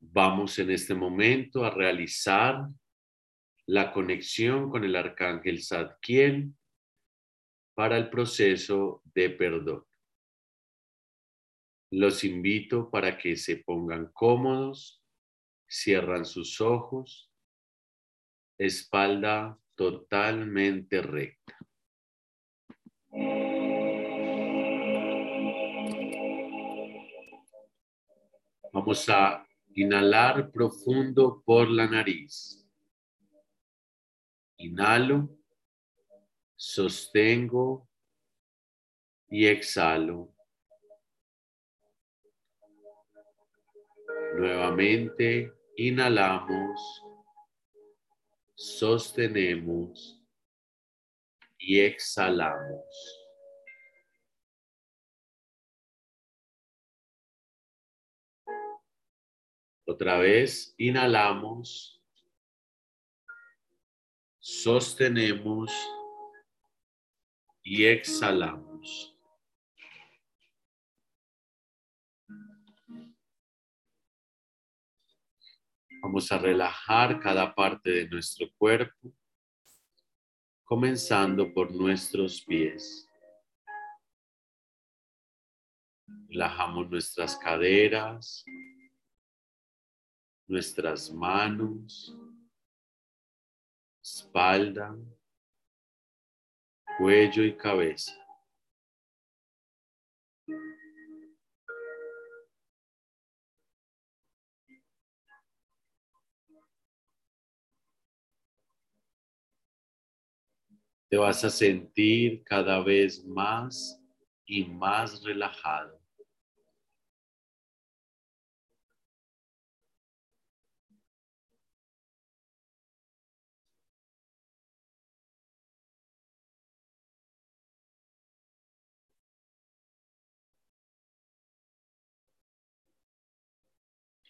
Vamos en este momento a realizar la conexión con el arcángel Zadkiel para el proceso de perdón. Los invito para que se pongan cómodos, cierran sus ojos, espalda totalmente recta. Vamos a inhalar profundo por la nariz. Inhalo, sostengo y exhalo. Nuevamente inhalamos, sostenemos y exhalamos. Otra vez, inhalamos, sostenemos y exhalamos. Vamos a relajar cada parte de nuestro cuerpo, comenzando por nuestros pies. Relajamos nuestras caderas, nuestras manos, espalda, cuello y cabeza. Te vas a sentir cada vez más y más relajado.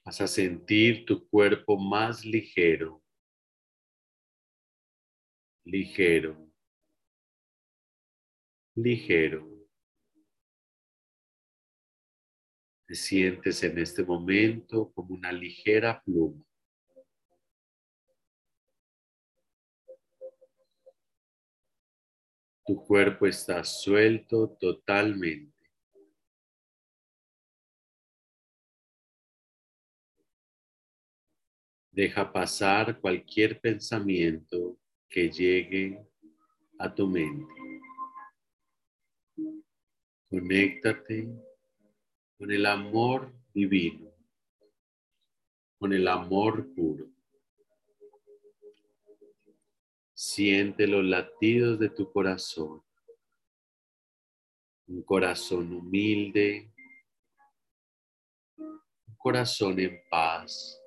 Vas a sentir tu cuerpo más ligero, ligero, ligero. Te sientes en este momento como una ligera pluma. Tu cuerpo está suelto totalmente. Deja pasar cualquier pensamiento que llegue a tu mente. Conéctate con el amor divino, con el amor puro. Siente los latidos de tu corazón, un corazón humilde, un corazón en paz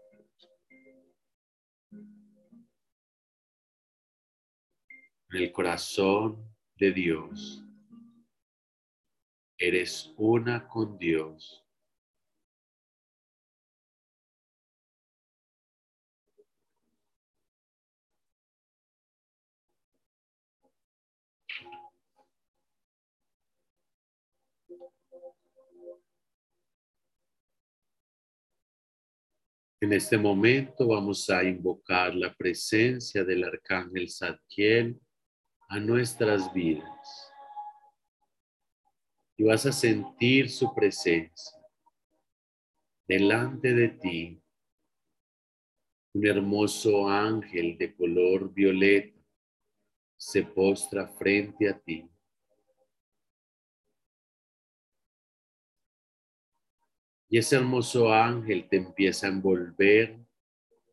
en el corazón de Dios. Eres una con Dios. En este momento vamos a invocar la presencia del arcángel Zadkiel a nuestras vidas. Y vas a sentir su presencia delante de ti. Un hermoso ángel de color violeta se postra frente a ti. Y ese hermoso ángel te empieza a envolver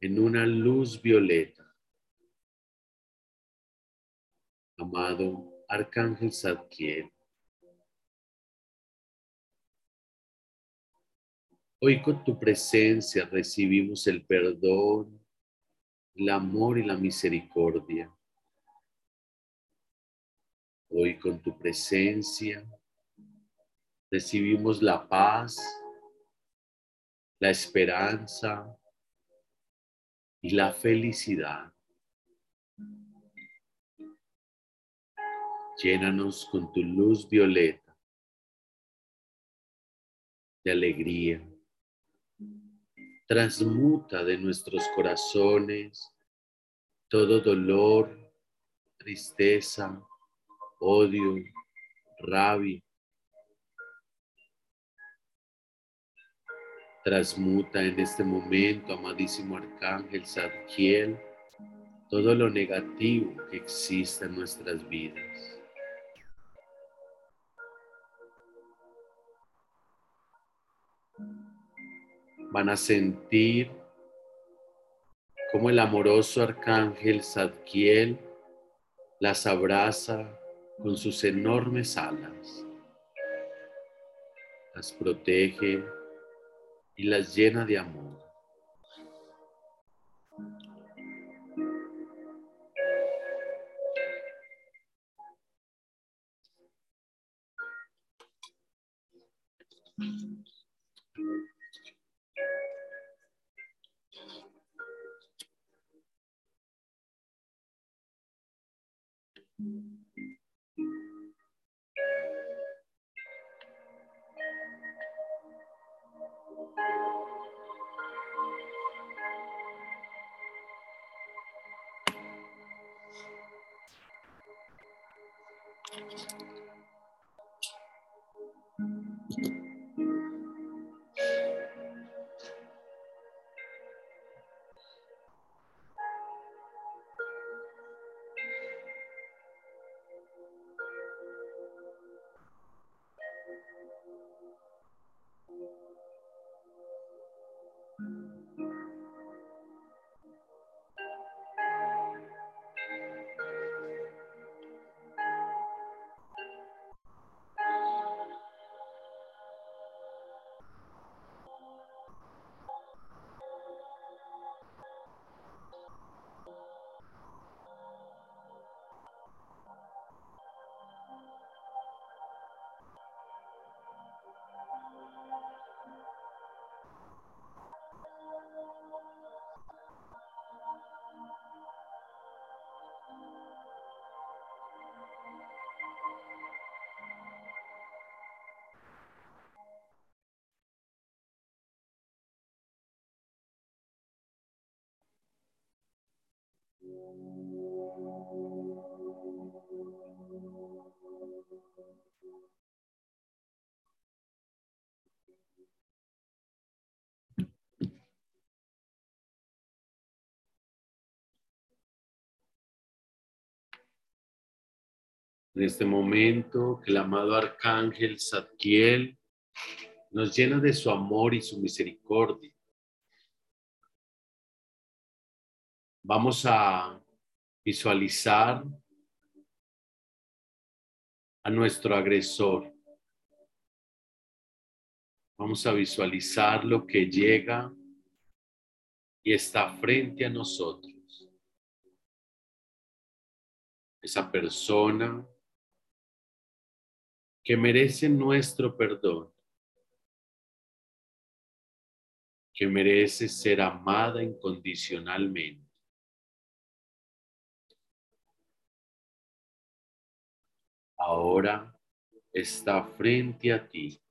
en una luz violeta. Amado Arcángel Zadkiel. Hoy con tu presencia recibimos el perdón, el amor y la misericordia. Hoy con tu presencia recibimos la paz, la esperanza y la felicidad. Llénanos con tu luz violeta de alegría, transmuta de nuestros corazones todo dolor, tristeza, odio, rabia. Transmuta en este momento, amadísimo Arcángel Zadkiel, todo lo negativo que existe en nuestras vidas. Van a sentir como el amoroso arcángel Zadkiel las abraza con sus enormes alas, las protege y las llena de amor. En este momento que el amado arcángel Zadkiel nos llena de su amor y su misericordia. Vamos a visualizar a nuestro agresor. Vamos a visualizar lo que llega y está frente a nosotros. Esa persona que merece nuestro perdón, que merece ser amada incondicionalmente. Ahora está frente a ti.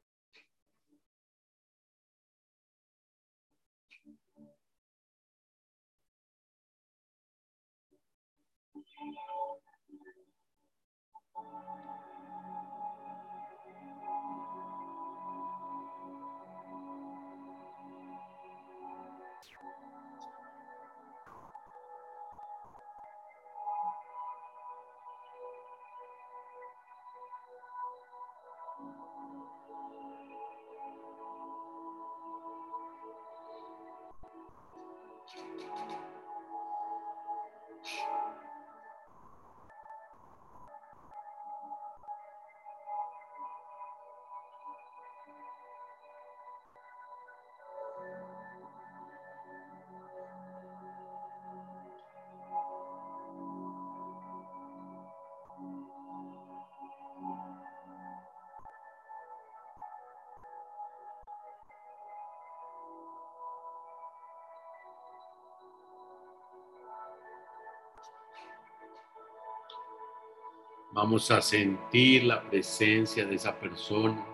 Vamos a sentir la presencia de esa persona,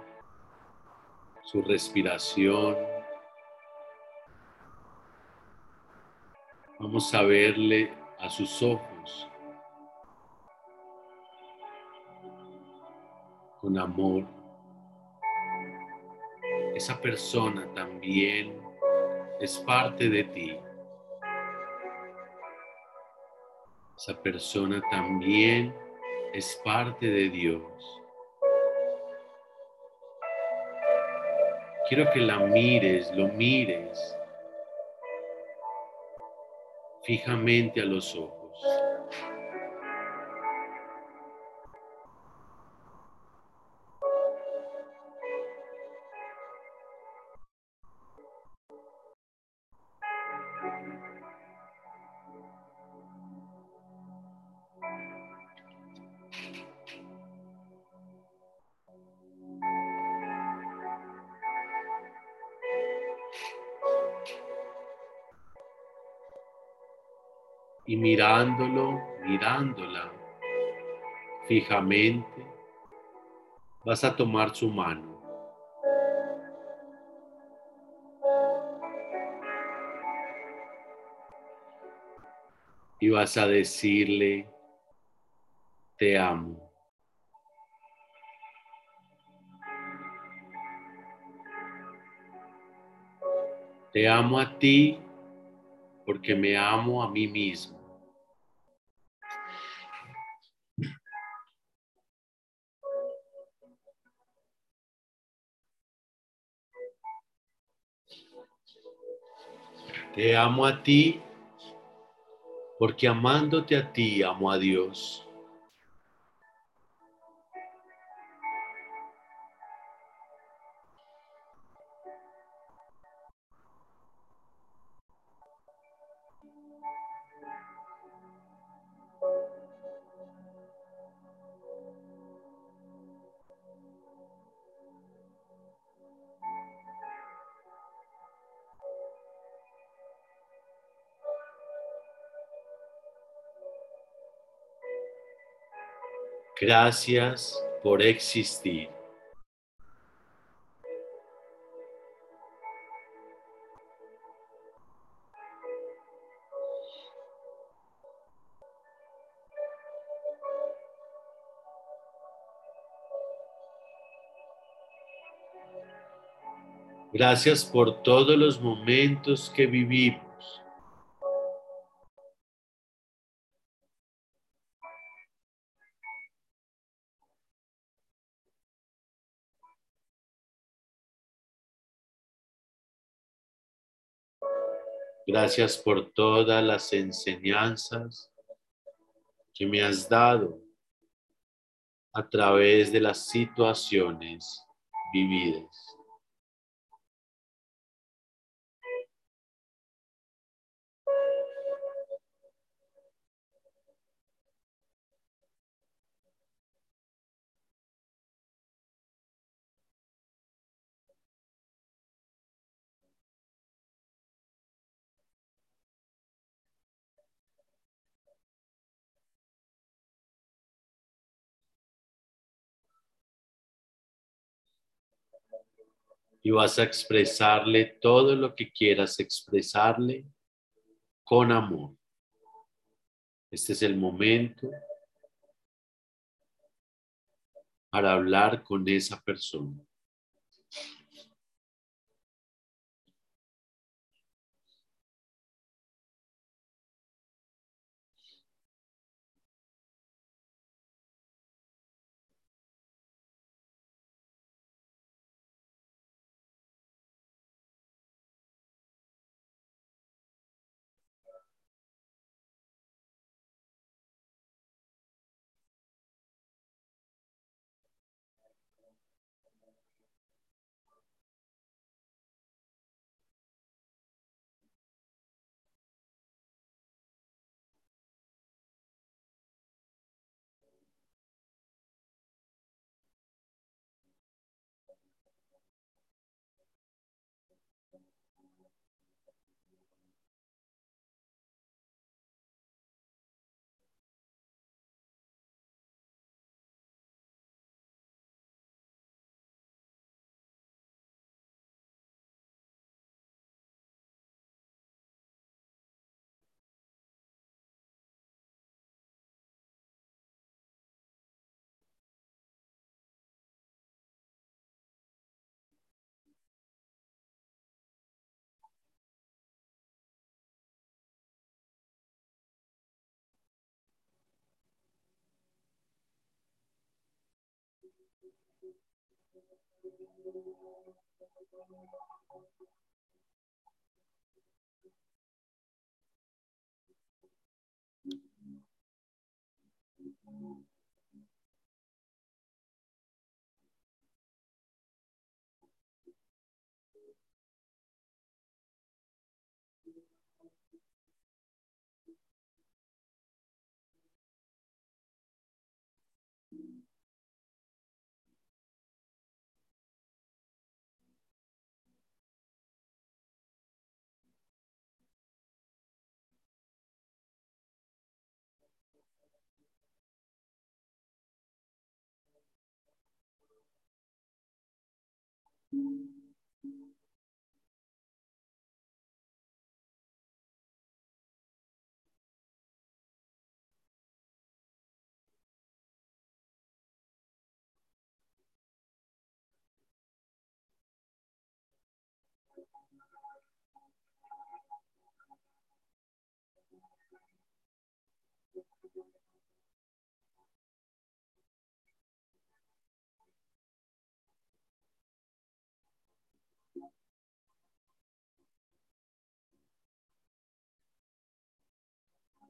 su respiración, Vamos a verle a sus ojos con amor. Esa persona también es parte de ti. Esa persona también es parte de Dios. Quiero que la mires, lo mires fijamente a los ojos. Mirándolo, mirándola fijamente, vas a tomar su mano. Y vas a decirle, te amo. Te amo a ti porque me amo a mí mismo. Te amo a ti porque amándote a ti amo a Dios. Gracias por existir. Gracias por todos los momentos que vivimos. Gracias por todas las enseñanzas que me has dado a través de las situaciones vividas. Y vas a expresarle todo lo que quieras expresarle con amor. Este es el momento para hablar con esa persona.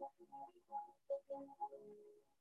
Thank you.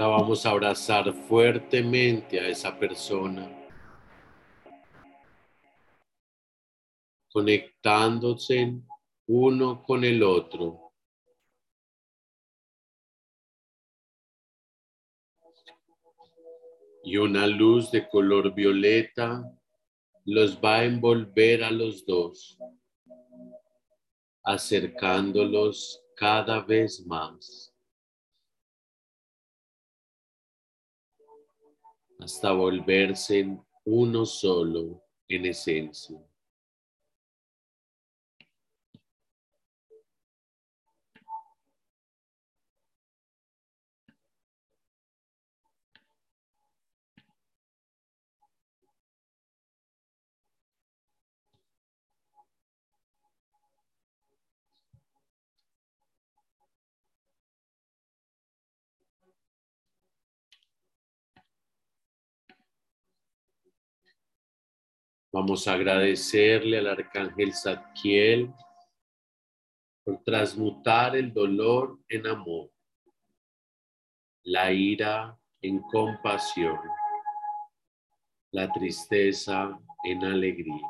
Ahora vamos a abrazar fuertemente a esa persona, conectándose uno con el otro. Y una luz de color violeta los va a envolver a los dos, acercándolos cada vez más. Hasta volverse uno solo en esencia. Vamos a agradecerle al arcángel Zadkiel por transmutar el dolor en amor, la ira en compasión, la tristeza en alegría.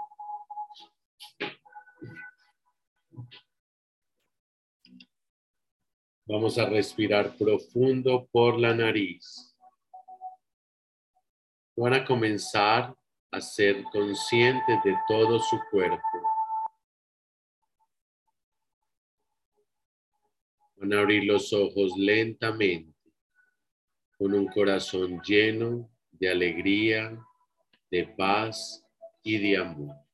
Vamos a respirar profundo por la nariz. Van a comenzar a ser conscientes de todo su cuerpo. Van a abrir los ojos lentamente, con un corazón lleno de alegría, de paz y de amor.